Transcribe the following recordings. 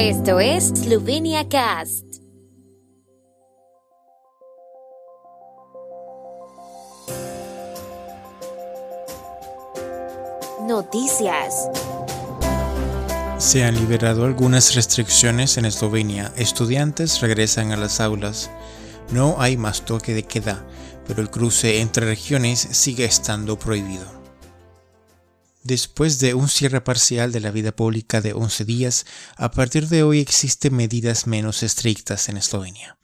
Esto es Slovenia Cast. Noticias. Se han liberado algunas restricciones en Eslovenia. Estudiantes regresan a las aulas. No hay más toque de queda, pero el cruce entre regiones sigue estando prohibido. Después de un cierre parcial de la vida pública de 11 días, a partir de hoy existen medidas menos estrictas en Eslovenia.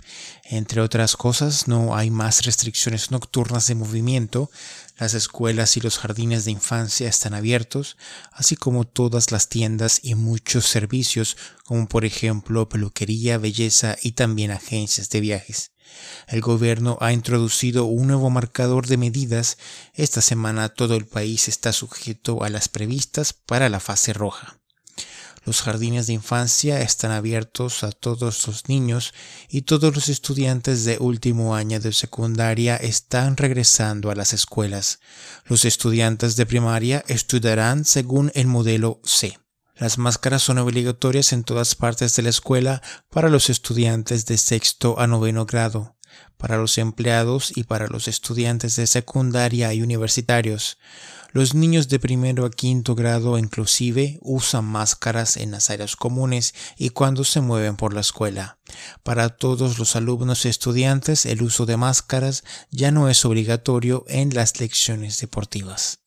Entre otras cosas, no hay más restricciones nocturnas de movimiento, las escuelas y los jardines de infancia están abiertos, así como todas las tiendas y muchos servicios, como por ejemplo peluquería, belleza y también agencias de viajes. El gobierno ha introducido un nuevo marcador de medidas. Esta semana todo el país está sujeto a las previstas para la fase roja. Los jardines de infancia están abiertos a todos los niños y todos los estudiantes de último año de secundaria están regresando a las escuelas. Los estudiantes de primaria estudiarán según el modelo C. Las máscaras son obligatorias en todas partes de la escuela para los estudiantes de sexto a noveno grado, para los empleados y para los estudiantes de secundaria y universitarios. Los niños de primero a quinto grado inclusive usan máscaras en las áreas comunes y cuando se mueven por la escuela. Para todos los alumnos y estudiantes el uso de máscaras ya no es obligatorio en las lecciones deportivas.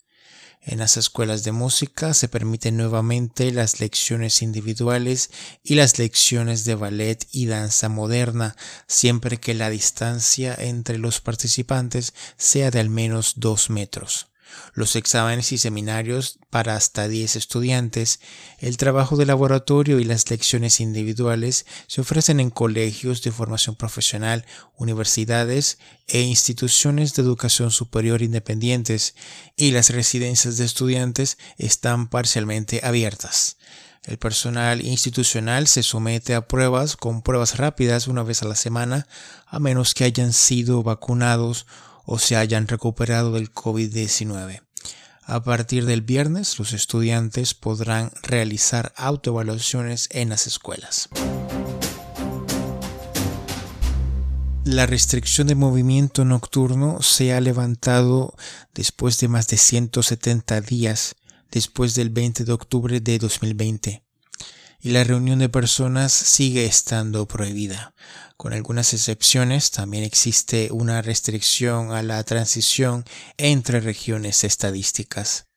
En las escuelas de música se permiten nuevamente las lecciones individuales y las lecciones de ballet y danza moderna, siempre que la distancia entre los participantes sea de al menos dos metros los exámenes y seminarios para hasta 10 estudiantes, el trabajo de laboratorio y las lecciones individuales se ofrecen en colegios de formación profesional, universidades e instituciones de educación superior independientes y las residencias de estudiantes están parcialmente abiertas. El personal institucional se somete a pruebas con pruebas rápidas una vez a la semana, a menos que hayan sido vacunados o se hayan recuperado del COVID-19. A partir del viernes, los estudiantes podrán realizar autoevaluaciones en las escuelas. La restricción de movimiento nocturno se ha levantado después de más de 170 días, después del 20 de octubre de 2020 y la reunión de personas sigue estando prohibida. Con algunas excepciones, también existe una restricción a la transición entre regiones estadísticas.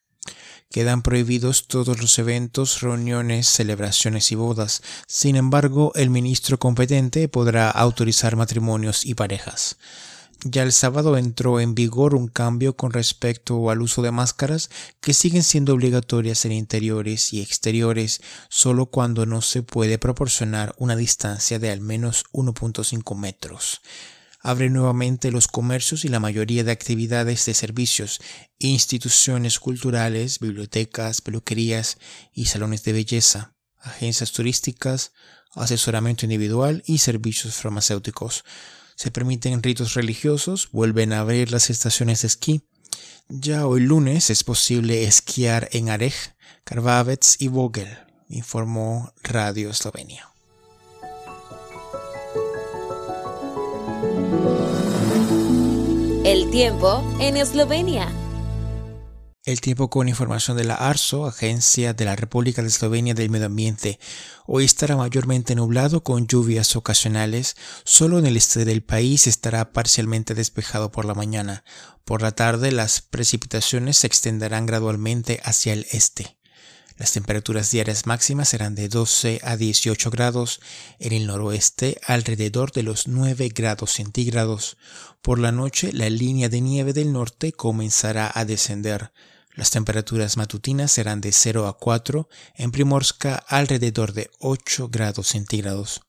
Quedan prohibidos todos los eventos, reuniones, celebraciones y bodas. Sin embargo, el ministro competente podrá autorizar matrimonios y parejas. Ya el sábado entró en vigor un cambio con respecto al uso de máscaras que siguen siendo obligatorias en interiores y exteriores solo cuando no se puede proporcionar una distancia de al menos 1.5 metros. Abre nuevamente los comercios y la mayoría de actividades de servicios, instituciones culturales, bibliotecas, peluquerías y salones de belleza, agencias turísticas, asesoramiento individual y servicios farmacéuticos se permiten ritos religiosos, vuelven a abrir las estaciones de esquí. Ya hoy lunes es posible esquiar en Arej, Karvavec y Vogel, informó Radio Eslovenia. El tiempo en Eslovenia. El tiempo con información de la ARSO, Agencia de la República de Eslovenia del Medio Ambiente. Hoy estará mayormente nublado con lluvias ocasionales. Solo en el este del país estará parcialmente despejado por la mañana. Por la tarde las precipitaciones se extenderán gradualmente hacia el este. Las temperaturas diarias máximas serán de 12 a 18 grados, en el noroeste alrededor de los 9 grados centígrados. Por la noche la línea de nieve del norte comenzará a descender. Las temperaturas matutinas serán de 0 a 4, en Primorska alrededor de 8 grados centígrados.